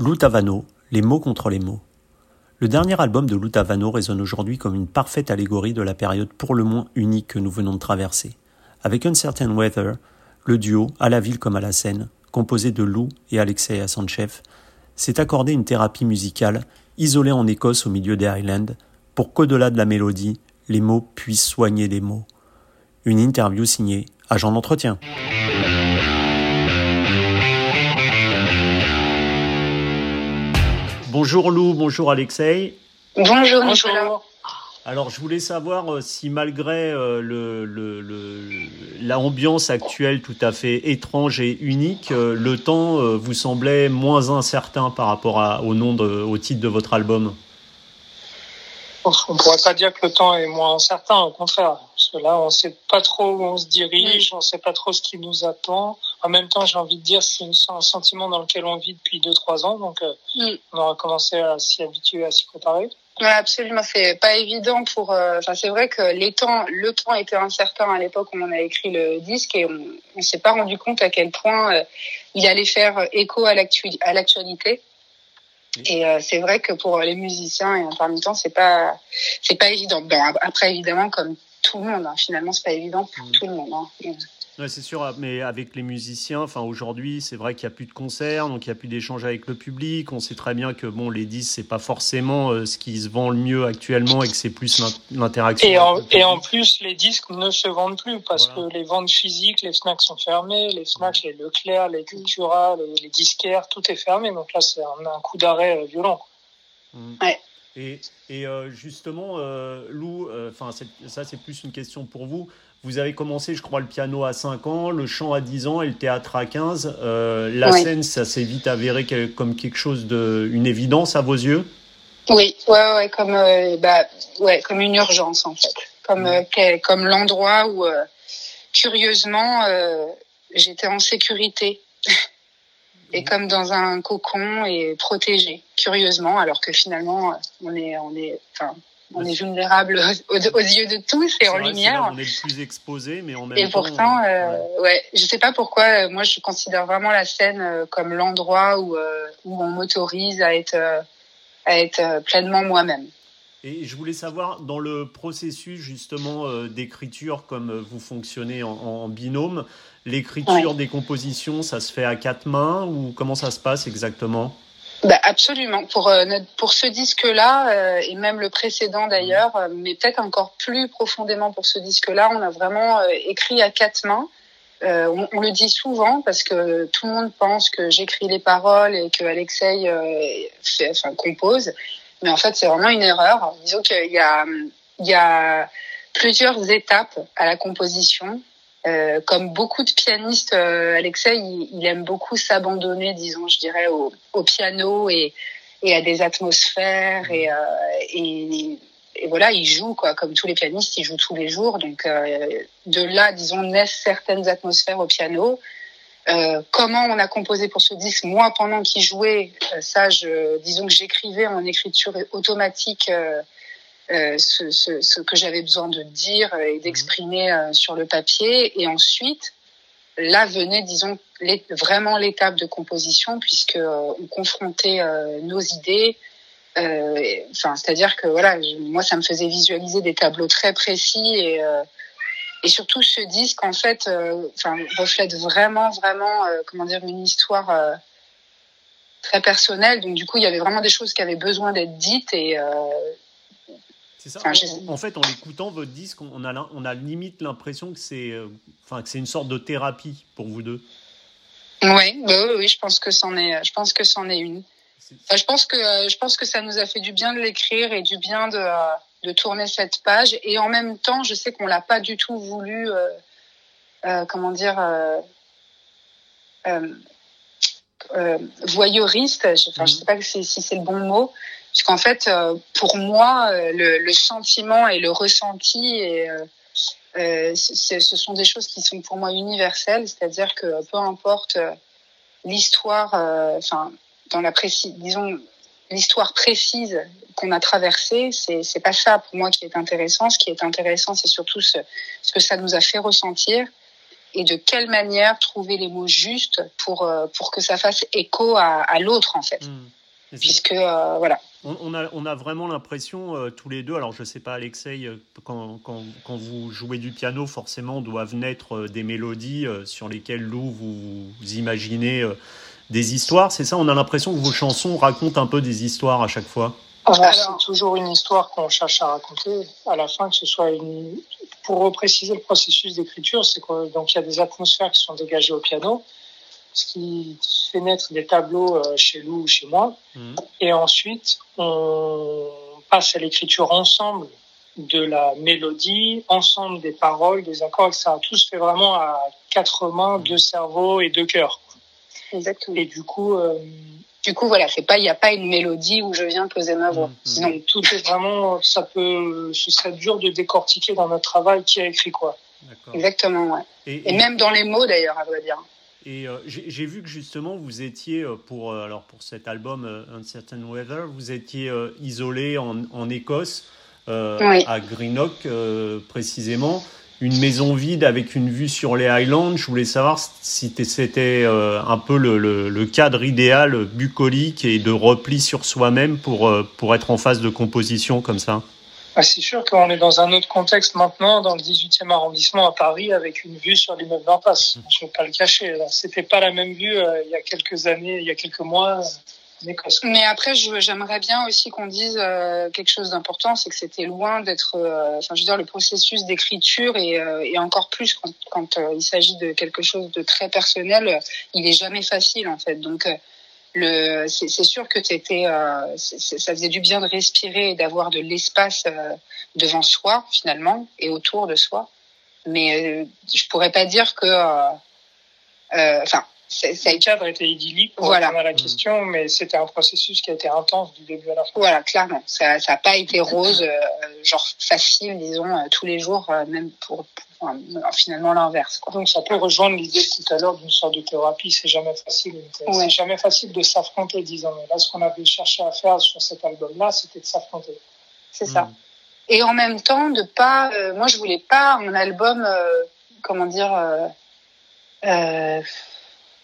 Lou Tavano, Les mots contre les mots. Le dernier album de Lou Tavano résonne aujourd'hui comme une parfaite allégorie de la période pour le moins unique que nous venons de traverser. Avec Uncertain Weather, le duo, à la ville comme à la scène, composé de Lou et Alexei Assanchev, s'est accordé une thérapie musicale, isolée en Écosse au milieu des Highlands, pour qu'au-delà de la mélodie, les mots puissent soigner les mots. Une interview signée Agent d'entretien. Bonjour Lou, bonjour Alexei. Bonjour Nicolas. Alors je voulais savoir euh, si malgré euh, le, l'ambiance actuelle tout à fait étrange et unique, euh, le temps vous semblait moins incertain par rapport au nom de, au titre de votre album? On ne pourrait pas dire que le temps est moins incertain, au contraire. Que là, on ne sait pas trop où on se dirige, on ne sait pas trop ce qui nous attend. En même temps, j'ai envie de dire, c'est un sentiment dans lequel on vit depuis 2-3 ans, donc euh, mm. on aura commencé à s'y habituer, à s'y préparer. Ouais, absolument, c'est pas évident pour. Euh, enfin, c'est vrai que les temps, le temps était incertain à l'époque où on a écrit le disque et on, on s'est pas rendu compte à quel point euh, il allait faire écho à l'actualité. Et euh, c'est vrai que pour les musiciens et intermittents, c'est pas c'est pas évident. Bon, après évidemment, comme tout le monde, hein, finalement, c'est pas évident pour mmh. tout le monde. Hein. Ouais, c'est sûr, mais avec les musiciens, enfin aujourd'hui, c'est vrai qu'il n'y a plus de concerts, donc il n'y a plus d'échanges avec le public. On sait très bien que bon, les disques, c'est pas forcément euh, ce qui se vend le mieux actuellement et que c'est plus l'interaction. Et, en, et en plus, les disques ne se vendent plus parce que les ventes physiques, les Fnac sont fermées, les Fnac, les Leclerc, les Cultura, les, disquaires, tout est fermé. Donc là, c'est un, un, coup d'arrêt euh, violent. Mmh. Ouais. Et, et euh, justement, Lou, enfin ça c'est plus une question pour vous. Vous avez commencé, je crois, le piano à 5 ans, le chant à 10 ans et le théâtre à 15. Euh, la scène, ça s'est vite avéré comme quelque chose de, une évidence à vos yeux? Oui, ouais, ouais, comme, euh, bah, ouais, comme une urgence en fait, comme, euh, comme l'endroit où, curieusement, j'étais en sécurité et comme dans un cocon et protégé, curieusement, alors que finalement, on est, on est, enfin, on est vulnérable aux, yeux de tous et en lumière. on est le plus exposé, mais en même et pourtant, euh, ouais. je sais pas pourquoi. Euh, moi, je considère vraiment la scène euh, comme l'endroit où euh, où on m'autorise à être à être pleinement moi-même. Et je voulais savoir, dans le processus justement d'écriture, comme vous fonctionnez en, binôme, l'écriture des compositions, ça se fait à quatre mains ou comment ça se passe exactement? Bah, absolument. Pour euh, pour ce disque-là euh, et même le précédent d'ailleurs, euh, mais peut-être encore plus profondément pour ce disque-là, on a vraiment écrit à quatre mains. On, on, le dit souvent parce que tout le monde pense que j'écris les paroles et que Alexei fait, enfin, compose, mais en fait c'est vraiment une erreur. Disons qu'il y a il y a plusieurs étapes à la composition. Euh, comme beaucoup de pianistes, euh, Alexei, il, aime beaucoup s'abandonner, disons, je dirais, au, au piano et, et, à des atmosphères et, euh, et, et, voilà, il joue quoi, comme tous les pianistes, il joue tous les jours. Donc euh, de là, disons, naissent certaines atmosphères au piano. Comment on a composé pour ce disque Moi, pendant qu'il jouait, ça, je, disons que j'écrivais en écriture automatique euh, ce, ce, ce, que j'avais besoin de dire et mhm. d'exprimer euh, sur le papier. Et ensuite, là venait, disons, les, vraiment l'étape de composition, puisque euh, on confrontait nos idées. Enfin, c'est-à-dire que voilà, moi, ça me faisait visualiser des tableaux très précis et et surtout ce disque en fait, enfin, reflète vraiment, vraiment, comment dire, une histoire très personnelle. Donc du coup, il y avait vraiment des choses qui avaient besoin d'être dites et c'est ça. en, fait, en écoutant votre disque, on a, on a limite l'impression que c'est, euh, enfin, que c'est une sorte de thérapie pour vous deux. Oui, bah oui, oui, je pense que c'en est, je pense que c'en est une. je pense que, je pense que ça nous a fait du bien de l'écrire et du bien de, de tourner cette page. Et en même temps, je sais qu'on l'a pas du tout voulu, euh, euh, comment dire, voyeuriste. Enfin, je mhm. sais pas si c'est le bon mot parce qu'en fait, euh, pour moi, euh, le, le, sentiment et le ressenti, et, euh, euh ce sont des choses qui sont pour moi universelles. C'est-à-dire que peu importe l'histoire, enfin, dans la précise, disons, l'histoire précise qu'on a traversée, c'est c'est pas ça pour moi qui est intéressant. Ce qui est intéressant, c'est surtout ce, ce que ça nous a fait ressentir. et de quelle manière trouver les mots justes pour pour que ça fasse écho à, à l'autre en fait. Mmh. Puisque voilà. On, a, on a vraiment l'impression tous les deux, alors je sais pas Alexei, quand, quand, quand, vous jouez du piano, forcément doivent naître des mélodies sur lesquelles Lou vous, vous imaginez des histoires, c'est ça On a l'impression que vos chansons racontent un peu des histoires à chaque fois c'est toujours une histoire qu'on cherche à raconter à la fin, que ce soit une. Pour repréciser le processus d'écriture, c'est que donc il y a des atmosphères qui sont dégagées au piano, ce qui fait naître des tableaux euh, chez Lou ou chez moi, mhm. et ensuite on passe à l'écriture ensemble de la mélodie, ensemble des paroles, des accords, etc. Tout se fait vraiment à quatre mains, deux cerveaux et deux cœurs. Exactement. Et du coup, euh, du coup, voilà, c'est pas, il n'y a pas une mélodie où je viens poser ma voix. Sinon, mm, mm. tout est vraiment, ça peut, ce serait dur de décortiquer dans notre travail qui a écrit quoi. Exactement, ouais. Et, même dans les mots d'ailleurs, à vrai dire. Et euh, j'ai vu que justement vous étiez euh, pour euh, alors pour cet album Uncertain Weather, vous étiez isolé en, en Écosse, à Greenock précisément une maison vide avec une vue sur les Highlands. Je voulais savoir si c'était euh, un peu le, le, cadre idéal bucolique et de repli sur soi-même pour, euh, pour être en phase de composition comme ça. Ah, c'est sûr qu'on est dans un autre contexte maintenant, dans le 18e arrondissement à Paris, avec une vue sur l'immeuble d'impasse. Je ne vais pas le cacher. C'était pas la même vue euh, il y a quelques années, il y a quelques mois. Mais après, j'aimerais bien aussi qu'on dise euh, quelque chose d'important, c'est que c'était loin d'être, euh, enfin, je veux dire, le processus d'écriture et, euh, et, encore plus quand, quand il s'agit de quelque chose de très personnel, il est jamais facile en fait. Donc, le, c'est sûr que t'étais, ça faisait du bien de respirer et d'avoir de l'espace devant soi finalement et autour de soi. Mais je pourrais pas dire que, enfin le cadre était idyllique pour voilà. répondre à la question, mais c'était un processus qui a été intense du début à la fin. Voilà, clairement. Ça n'a pas été rose, euh, genre facile, disons, euh, tous les jours, euh, même pour, finalement l'inverse. Donc ça peut rejoindre l'idée tout à l'heure d'une sorte de thérapie. C'est jamais facile. C'est jamais facile de s'affronter, disons. Là, ce qu'on avait cherché à faire sur cet album-là, c'était de s'affronter. C'est ça. Hmm. Et en même temps, de pas. moi, je voulais pas un album, comment dire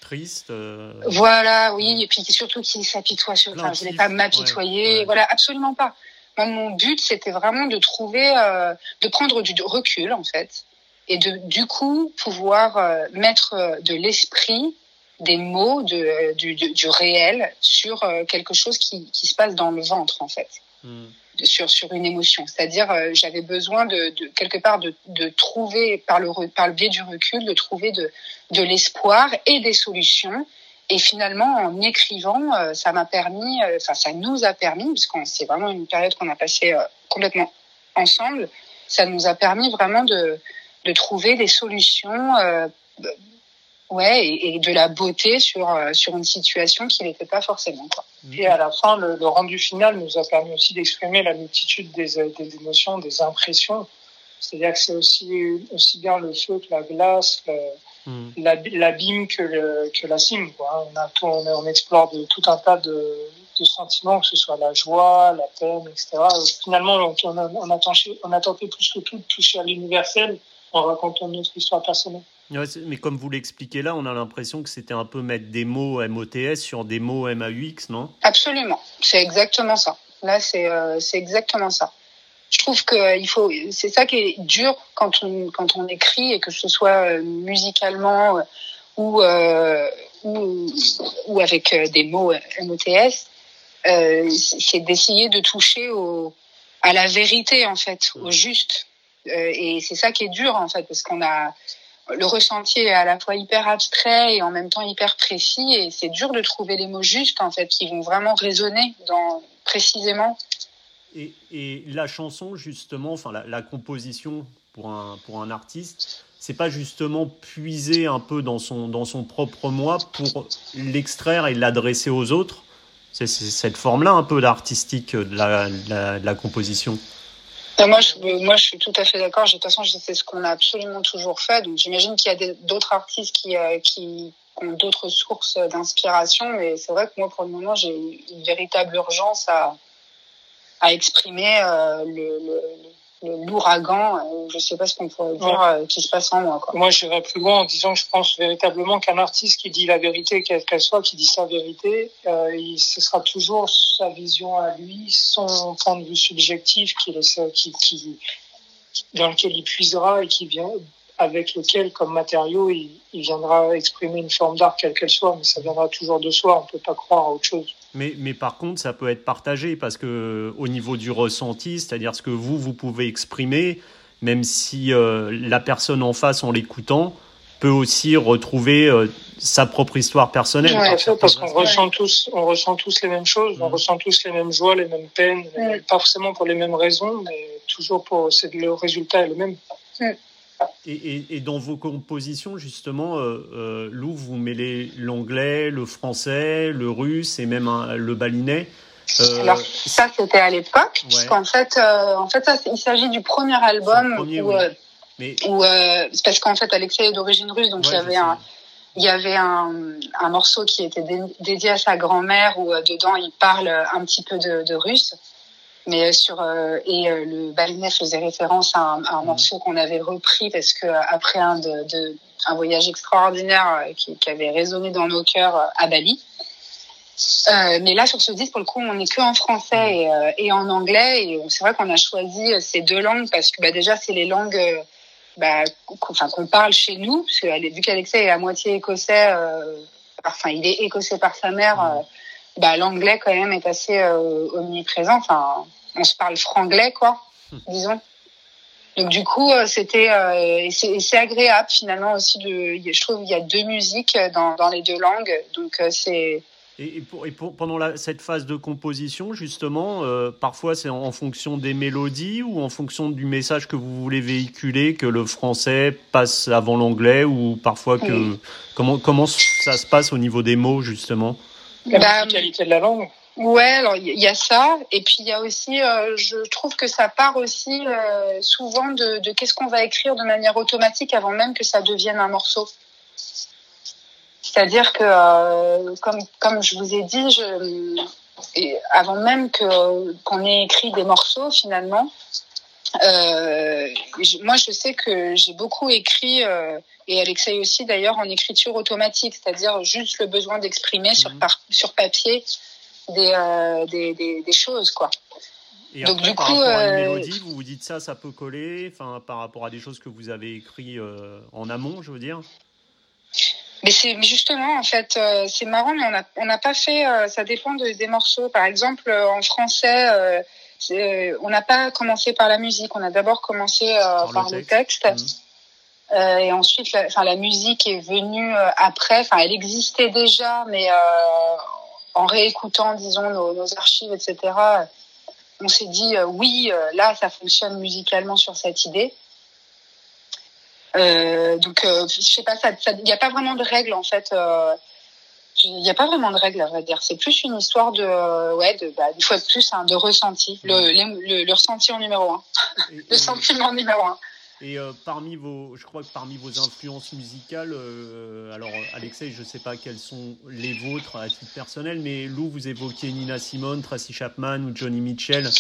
triste. Euh, voilà, oui, et puis surtout qu'il s'apitoie sur. Enfin, je voulais pas m'apitoyer. Voilà, absolument pas. mon but, c'était vraiment de trouver, euh, de prendre du recul en fait, et de du coup pouvoir euh, mettre de l'esprit, des mots, de, du, du, réel sur quelque chose qui, qui se passe dans le ventre en fait. Hmm sur sur une émotion. C'est-à-dire, euh, j'avais besoin de, de, quelque part de, de trouver par le par le biais du recul, de trouver de de l'espoir et des solutions. Et finalement, en écrivant, euh, ça m'a permis, euh, enfin, ça nous a permis, parce que c'est vraiment une période qu'on a passée complètement ensemble, ça nous a permis vraiment de, de trouver des solutions ouais, et, de la beauté sur, euh, sur une situation qui n'était pas forcément. Quoi. Et à la fin, le, le, rendu final nous a permis aussi d'exprimer la multitude des, euh, des émotions, des impressions. C'est-à-dire que c'est aussi, aussi bien le feu que la glace, mm. l'abîme que, le, que la cime. Quoi. On, a tout, on, on, explore de, tout un tas de, de, sentiments, que ce soit la joie, la peine, etc. Finalement, on, on, a, on, a tenté, on a tenté plus que tout de toucher à l'universel en racontant notre histoire personnelle mais comme vous l'expliquez là, on a l'impression que c'était un peu mettre des mots MOTS sur des mots MAUX, non? Absolument, c'est exactement ça. Là, c'est euh, exactement ça. Je trouve que euh, il faut, c'est ça qui est dur quand on quand on écrit et que ce soit euh, musicalement ou ou, ou avec des mots MOTS, c'est d'essayer de toucher au à la vérité en fait, au juste. et c'est ça qui est dur en fait parce qu'on a le ressenti est à la fois hyper abstrait et en même temps hyper précis et c'est dur de trouver les mots justes en fait qui vont vraiment résonner dans précisément. Et, la chanson justement, enfin la, composition pour un pour un artiste, c'est pas justement puiser un peu dans son dans son propre moi pour l'extraire et l'adresser aux autres? C'est cette forme-là un peu d'artistique de la composition moi, je, moi, je suis tout à fait d'accord. De toute façon, c'est ce qu'on a absolument toujours fait. Donc, j'imagine qu'il y a d'autres artistes qui, euh, qui ont d'autres sources d'inspiration. Mais c'est vrai que moi, pour le moment, j'ai une véritable urgence à, à exprimer euh, le, le, l'ouragan, euh, je sais pas ce qu'on pourrait dire, euh, qui se passe en moi. Quoi. Moi, j'irais plus loin en disant que je pense véritablement qu'un artiste qui dit la vérité, quelle qu'elle soit, qui dit sa vérité, euh, il, ce sera toujours sa vision à lui, son point de vue subjectif qui, qui, qui, dans lequel il puisera et qui vient, avec lequel, comme matériau, il, il viendra exprimer une forme d'art, quelle qu'elle soit, mais ça viendra toujours de soi, on peut pas croire à autre chose. Mais, mais, par contre, ça peut être partagé parce que au niveau du ressenti, c'est-à-dire ce que vous, vous pouvez exprimer, même si euh, la personne en face, en l'écoutant, peut aussi retrouver euh, sa propre histoire personnelle. Oui, parce qu'on ressent tous, on ressent tous les mêmes choses, on mmh. ressent tous les mêmes joies, les mêmes peines, mmh. pas forcément pour les mêmes raisons, mais toujours pour, c'est le résultat est le même. Mmh. Et, dans vos compositions, justement, euh, euh, Lou, vous mêlez l'anglais, le français, le russe et même le balinais. Euh, Alors ça, c'était à l'époque, puisqu'en fait, en fait, ça, il s'agit du premier album où, Mais... parce qu'en fait, Alexei est d'origine russe, donc il y avait un, il y avait un, un morceau qui était dédié à sa grand-mère où dedans il parle un petit peu de, de russe. Mais euh, sur euh, et euh, le balinet faisait référence à un, à un mhm. morceau qu'on avait repris parce que après un de, de un voyage extraordinaire qui, qui, avait résonné dans nos cœurs à Bali. Euh, mais là, sur ce disque, pour le coup, on n'est que en français et, euh, et en anglais. Et c'est vrai qu'on a choisi ces deux langues parce que bah, déjà, c'est les langues bah, enfin, qu'on parle chez nous. Parce que, vu qu'Alexei est à moitié écossais, euh, enfin, il est écossais par sa mère, mhm. bah, l'anglais, quand même, est assez omniprésent. Enfin, on se parle franglais, quoi, hmm. disons. Donc du coup, euh, c'était euh, c'est agréable finalement aussi de. Je trouve qu'il y a deux musiques dans, dans les deux langues, donc euh, c'est. Et, pour, et pour, pendant la, cette phase de composition, justement, euh, parfois c'est en, fonction des mélodies ou en fonction du message que vous voulez véhiculer que le français passe avant l'anglais ou parfois que comment comment ça se passe au niveau des mots justement? La bah, qualité de la langue. Ouais, alors il y a ça, et puis il y a aussi, euh, je trouve que ça part aussi euh, souvent de, de qu'est-ce qu'on va écrire de manière automatique avant même que ça devienne un morceau. C'est-à-dire que, euh, comme comme je vous ai dit, je, et avant même que qu'on ait écrit des morceaux finalement, moi je sais que j'ai beaucoup écrit et Alexei aussi d'ailleurs en écriture automatique, c'est-à-dire juste le besoin d'exprimer sur Mhm. par, sur papier des, euh, des, des, des choses quoi. Et Donc, après, du par coup, rapport à une euh, mélodie, vous vous dites ça, ça peut coller, enfin par rapport à des choses que vous avez écrites euh, en amont, je veux dire? Mais c'est justement en fait c'est marrant mais on a on n'a pas fait ça dépend de, des morceaux par exemple en français on n'a pas commencé par la musique on a d'abord commencé par, le texte, Mhm. Euh, et ensuite la, enfin la musique est venue euh, après enfin elle existait déjà mais euh, en réécoutant disons nos, nos archives etc on s'est dit euh, oui euh, là ça fonctionne musicalement sur cette idée euh, donc, je sais pas, il n'y a pas vraiment de règles en fait. Il n'y a pas vraiment de règles à vrai dire. C'est plus une histoire de, ouais, de, bah, une fois de plus, hein, de ressenti. Le, le, le, ressenti en numéro un, le sentiment numéro un. Et, euh, parmi vos, je crois que parmi vos influences musicales, euh, alors Alexei, je sais pas quelles sont les vôtres à titre personnel, mais Lou, vous évoquiez Nina Simone, Tracy Chapman ou Johnny Mitchell. Euh,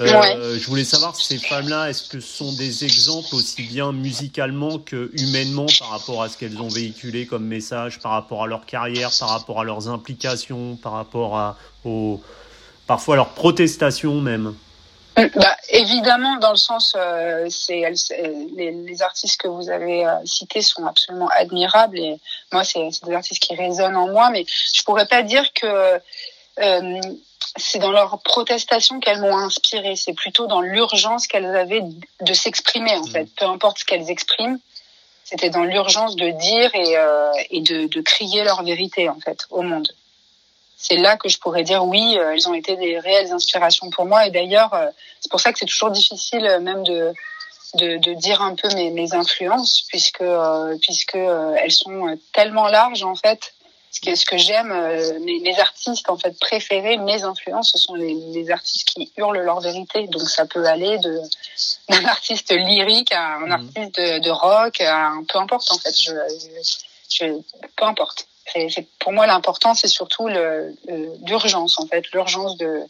Ouais. Je voulais savoir ces femmes-là, est-ce que ce sont des exemples aussi bien musicalement que humainement par rapport à ce qu'elles ont véhiculé comme message, par rapport à leur carrière, par rapport à leurs implications, par rapport à aux, parfois à leurs protestations même? Bah, évidemment, dans le sens, euh, c'est les, les artistes que vous avez euh, cités sont absolument admirables et moi, c'est des artistes qui résonnent en moi, mais je pourrais pas dire que euh, c'est dans leur protestation qu'elles m'ont inspiré. C'est plutôt dans l'urgence qu'elles avaient de s'exprimer, en Mhm. fait. Peu importe ce qu'elles expriment, c'était dans l'urgence de dire et, euh, et de, de crier leur vérité, en fait, au monde. C'est là que je pourrais dire oui, euh, elles ont été des réelles inspirations pour moi. Et d'ailleurs, euh, c'est pour ça que c'est toujours difficile euh, même de, de, de dire un peu mes, mes influences, puisque, euh, puisque elles sont tellement larges en fait. Ce que, ce que j'aime, mes, mes artistes en fait préférés, mes influences, ce sont les, les artistes qui hurlent leur vérité. Donc ça peut aller de d'un artiste lyrique à un Mhm. artiste de, de rock, à un, peu importe en fait. Je, je- peu importe. Pour moi, l'important, c'est surtout l'urgence, en fait, l'urgence de,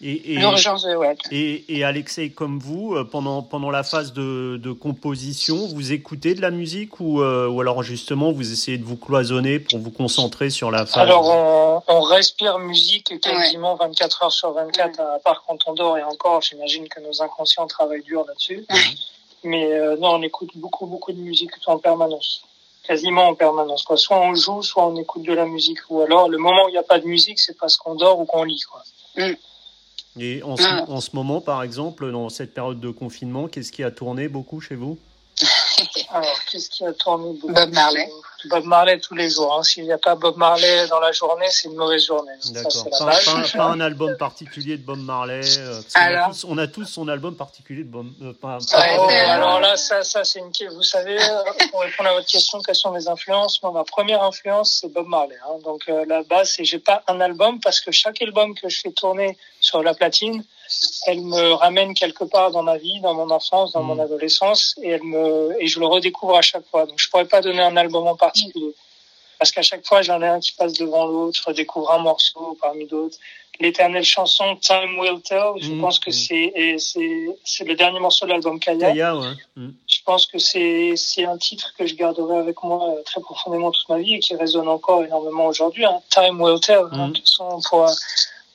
L'urgence de ouais. Et, et Alexei, comme vous, euh, pendant, pendant la phase de, de composition, vous écoutez de la musique ou, euh, ou alors justement vous essayez de vous cloisonner pour vous concentrer sur la phase Alors on, on respire musique quasiment 24 heures sur 24, à part quand on dort et encore, j'imagine que nos inconscients travaillent dur là-dessus. Mais euh, non, on écoute beaucoup, beaucoup de musique en permanence quasiment en permanence. Quoi. Soit on joue, soit on écoute de la musique. Ou alors, le moment où il n'y a pas de musique, c'est parce qu'on dort ou qu'on lit. Quoi. Mm. Et en, ce, en ce moment, par exemple, dans cette période de confinement, qu'est-ce qui a tourné beaucoup chez vous? Alors, qu'est-ce qui a tourné Bob Marley. Bob Marley tous les jours. Hein. S'il n'y a pas Bob Marley dans la journée, c'est une mauvaise journée. D'accord. Pas, pas, un album particulier de Bob Marley. Euh, alors... on, a tous, son album particulier de Bob. Euh, pas, oh, alors là, ça, ça c'est une. Vous savez, euh, pour répondre à votre question, quelles sont mes influences? Moi, ma première influence, c'est Bob Marley. Hein. Donc euh, la base, c'est j'ai pas un album parce que chaque album que je fais tourner sur la platine, elle me ramène quelque part dans ma vie, dans mon enfance, dans mon mm. adolescence, et elle me et je le redécouvre à chaque fois. Donc je pourrais pas donner un album en particulier parce qu'à chaque fois j'en ai un qui passe devant l'autre, découvre un morceau parmi d'autres. L'éternelle chanson Time Will Tell, je mm. pense que mm. c'est le dernier morceau de l'album Kaya. Kaya ouais. Je pense que c'est c'est un titre que je garderai avec moi euh, très profondément toute ma vie et qui résonne encore énormément aujourd'hui. Hein. Time Will Tell. De toute façon, on pourra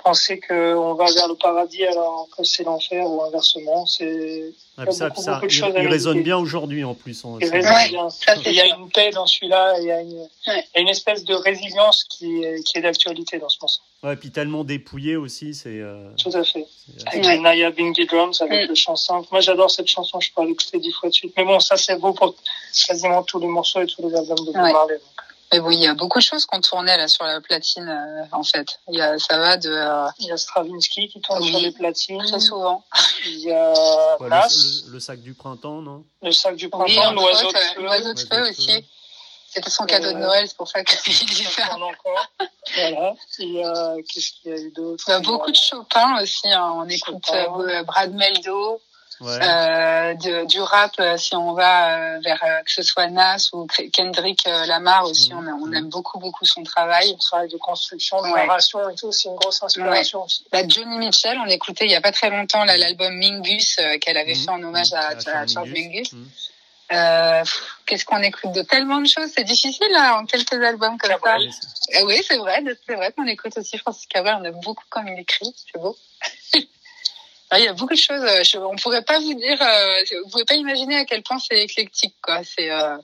penser qu'on va vers le paradis alors que c'est l'enfer ou inversement. C'est ça, ça, il, résonne bien aujourd'hui en plus. il, il y a une paix dans celui-là, il y, a une, espèce de résilience qui est, qui est d'actualité dans ce morceau. Ouais, puis tellement dépouillé aussi, c'est. Euh, Tout à fait. Avec les Naya Bingy Drums, avec le chant simple. Moi, j'adore cette chanson, je peux l'écouter dix fois de suite. Mais bon, ça, c'est beau pour quasiment tous les morceaux et tous les albums de Bob Marley. Mais bon, il y a beaucoup de choses qu'on tournait là sur la platine, euh, en fait. Il y a, ça va de. Euh... Il y a Stravinsky qui tourne sur les platines. Très souvent. Il y a ouais, le, le, sac du printemps, non? Le sac du printemps, l'oiseau de feu. L'oiseau de feu aussi. C'était son cadeau de Noël, c'est pour ça qu'il dit ça. encore. Voilà. Et euh, qu'est-ce qu'il y a eu d'autre? Il y a beaucoup de Chopin aussi. Hein. On écoute euh, Brad Meldo. Ouais. Euh, de, du rap, euh, si on va euh, vers que ce soit Nas ou Kendrick Lamar aussi, mmh. on, on, aime beaucoup beaucoup son travail. Son travail de construction, de narration et tout, c'est une grosse inspiration aussi. Bah, Johnny Mitchell, on écoutait il y a pas très longtemps l'album Mingus qu'elle avait mmh. fait en hommage à, à, à Charles Mingus. Mmh. Euh, Qu'est-ce qu'on écoute de tellement de choses, c'est difficile là, en quelques albums comme ça. oui, c'est vrai, c'est vrai qu'on écoute aussi Francis Cabrel, on aime beaucoup comme il écrit, c'est beau. Ah, il y a beaucoup de choses. Euh, je, on pourrait pas vous dire, euh, vous pouvez pas imaginer à quel point c'est éclectique, quoi. C'est, euh,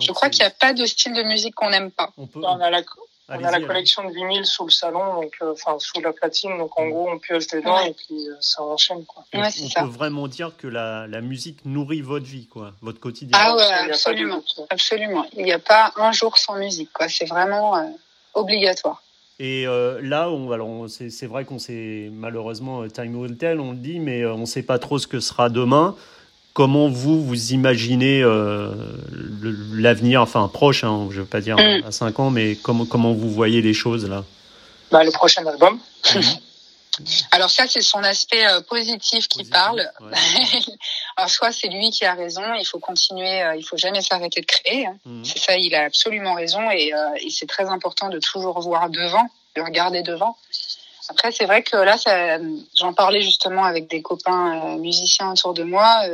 je crois qu'il n'y a pas de style de musique qu'on n'aime pas. On, peut, on a la, on a la collection de vinyles sous le salon, donc euh, sous la platine, donc en gros on pioche dedans ouais. et puis euh, ça enchaîne quoi. Ouais, on ça. peut vraiment dire que la, la musique nourrit votre vie quoi, votre quotidien. Ah ouais, absolument, absolument. Il n'y a pas un jour sans musique quoi. C'est vraiment euh, obligatoire. Et euh, là, on, alors c'est vrai qu'on sait malheureusement time will tell, on le dit, mais on ne sait pas trop ce que sera demain. Comment vous vous imaginez euh, l'avenir, enfin proche, hein, je ne veux pas dire mm. à 5 ans, mais comment comment vous voyez les choses là? Bah, Le prochain album. Mm. Alors ça, c'est son aspect euh, positif qui positif, parle. Ouais. Alors soit c'est lui qui a raison, il faut continuer, euh, il faut jamais s'arrêter de créer. Hein. Mmh. C'est ça, il a absolument raison et, euh, et c'est très important de toujours voir devant, de regarder devant. Après, c'est vrai que là, j'en parlais justement avec des copains musiciens autour de moi.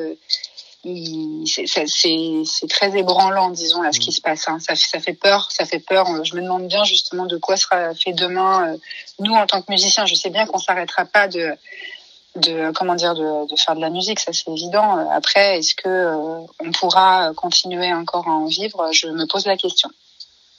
C'est très ébranlant, disons, là, ce qui mmh. se passe. Hein. Ça, ça fait peur, ça fait peur. Je me demande bien justement de quoi sera fait demain. Euh, nous, en tant que musiciens, je sais bien qu'on s'arrêtera pas de, de comment dire, de, de, faire de la musique, ça c'est évident. Après, est-ce que euh, on pourra continuer encore à en vivre? Je me pose la question.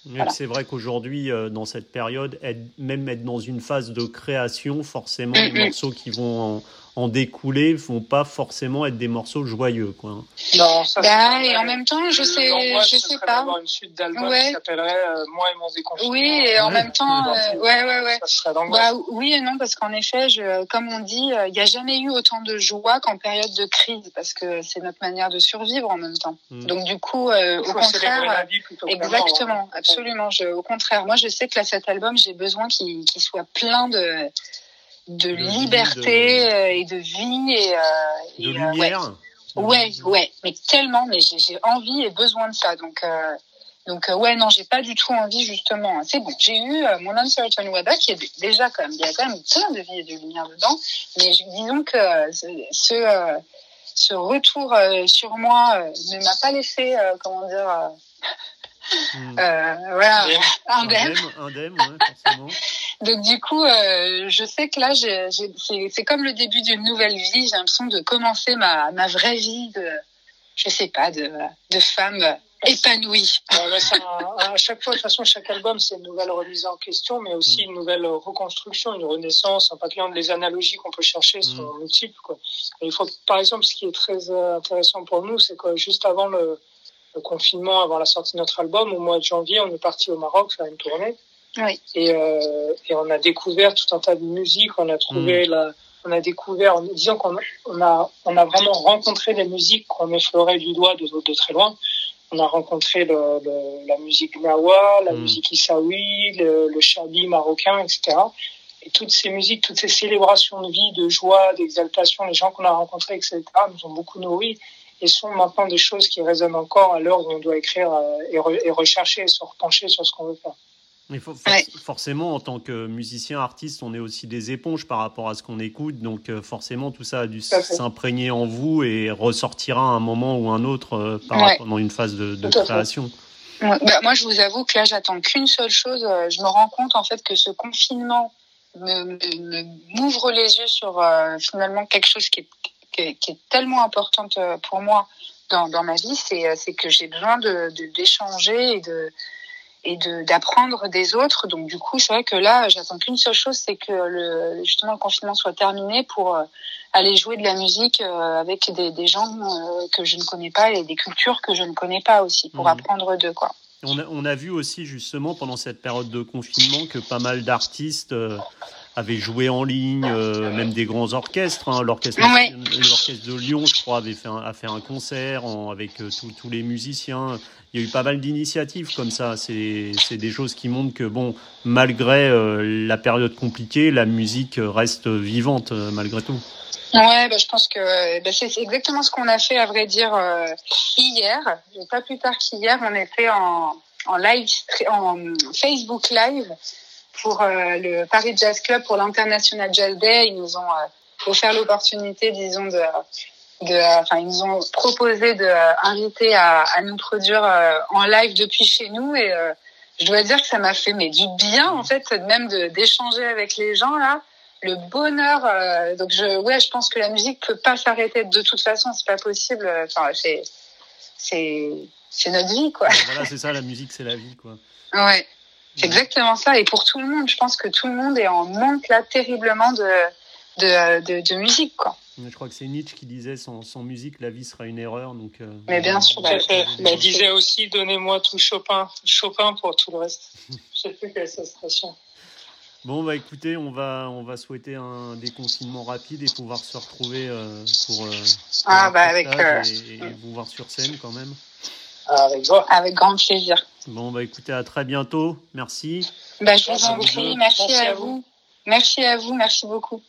Voilà. C'est vrai qu'aujourd'hui, euh, dans cette période, être, même être dans une phase de création, forcément, mm les morceaux qui vont en, en découler vont pas forcément être des morceaux joyeux, quoi. Non, ça bah, et en même temps, je sais, je sais pas. Une suite d'albums ouais. qui s'appellerait euh, Moi et mon déconfinement. Oui, et en même temps, euh, ouais, ouais, ouais. Ça serait bah, oui et non, parce qu'en effet, je, comme on dit, euh, il n'y a jamais eu autant de joie qu'en période de crise, parce que c'est notre manière de survivre en même temps. Mm. Donc du coup, euh, au contraire, exactement, absolument. Je, au contraire, moi, je sais que là, cet album, j'ai besoin qu'il qu soit plein de de, liberté. Euh, et de vie et, euh, de et, lumière. Ouais. ouais, ouais, mais tellement, mais j'ai envie et besoin de ça. Donc, euh, Donc ouais non j'ai pas du tout envie justement. C'est bon j'ai eu mon Uncertain Weather qui est déjà quand même il y a quand même plein de vie et de lumière dedans. Mais disons que ce ce retour sur moi ne m'a pas laissé comment dire. Euh, voilà, indemne. Indemne, ouais, forcément. Donc du coup, euh, je sais que là, c'est comme le début d'une nouvelle vie. J'ai l'impression de commencer ma, ma vraie vie de, je sais pas, de, de femme épanouie. à chaque fois, de toute façon, chaque album, c'est une nouvelle remise en question, mais aussi une nouvelle reconstruction, une renaissance. En particulier, les analogies qu'on peut chercher sont hmm. multiples. Quoi. Et il faut, par exemple, ce qui est très euh, intéressant pour nous, c'est que juste avant le le confinement, avant la sortie de notre album, au mois de janvier, on est parti au Maroc faire une tournée. Oui. Et, euh, et on a découvert tout un tas de musique. On a trouvé mm. la, on a découvert, disons qu'on on a, on a vraiment rencontré des musiques qu'on effleurait du doigt de, de, très loin. On a rencontré le, le, la musique Nawa, la mm. musique Issaoui, le, le Shabi marocain, etc. Et toutes ces musiques, toutes ces célébrations de vie, de joie, d'exaltation, les gens qu'on a rencontrés, etc., nous ont beaucoup nourris et sont maintenant des choses qui résonnent encore à l'heure où on doit écrire euh, et, rechercher et se repencher sur ce qu'on veut faire. Mais forcément, en tant que musicien, artiste, on est aussi des éponges par rapport à ce qu'on écoute. Donc euh, forcément, tout ça a dû s'imprégner en vous et ressortira à un moment ou un autre euh, pendant une phase de, création. Bah, moi, je vous avoue que là, j'attends qu'une seule chose. Je me rends compte en fait que ce confinement m'ouvre les yeux sur finalement quelque chose qui est qui est, tellement importante euh, pour moi dans, dans ma vie, c'est euh, que j'ai besoin de d'échanger et de et d'apprendre des autres. Donc du coup, c'est vrai que là, j'attends qu'une seule chose, c'est que le, justement le confinement soit terminé pour euh, aller jouer de la musique avec des, des gens que je ne connais pas et des cultures que je ne connais pas aussi, pour mmh. apprendre d'eux. quoi. On a, on a, vu aussi justement pendant cette période de confinement que pas mal d'artistes avait joué en ligne, euh, même des grands orchestres. Hein. L'orchestre de Lyon, je crois, avait fait un, a fait un concert avec euh, tous les musiciens. Il y a eu pas mal d'initiatives comme ça. C'est des choses qui montrent que, bon, malgré euh, la période compliquée, la musique reste vivante malgré tout. Ouais, bah, je pense que bah, c'est exactement ce qu'on a fait, à vrai dire, hier. Pas plus tard qu'hier, on était en, en live, en Facebook Live pour euh, le Paris Jazz Club pour l'International Jazz Day. Ils nous ont euh, offert l'opportunité, disons, de, de, enfin, ils nous ont proposé de euh, inviter à, à nous produire en live depuis chez nous. Et je dois dire que ça m'a fait mais du bien en fait même d'échanger avec les gens là. Le bonheur donc je ouais je pense que la musique peut pas s'arrêter de toute façon. C'est pas possible enfin c'est c'est c'est notre vie quoi. Voilà c'est ça la musique c'est la vie quoi. Ouais c'est exactement ça. Et pour tout le monde, je pense que tout le monde est en manque là terriblement de, de, de, de musique. Quoi. Je crois que c'est Nietzsche qui disait sans, sans, musique, la vie sera une erreur. Donc, euh, Mais bien sûr. Bah, il disait aussi donnez-moi tout Chopin. Chopin pour tout le reste. je sais plus quelle citation. Bon, bah écoutez, on va, on va souhaiter un déconfinement rapide et pouvoir se retrouver euh, pour, euh, ah, bah, avec, et, et, vous voir sur scène quand même. Avec Avec grand plaisir. Bon, bah écoutez, à très bientôt. Merci. Bah, je vous en prie. Merci, à vous. Merci à vous. Merci beaucoup.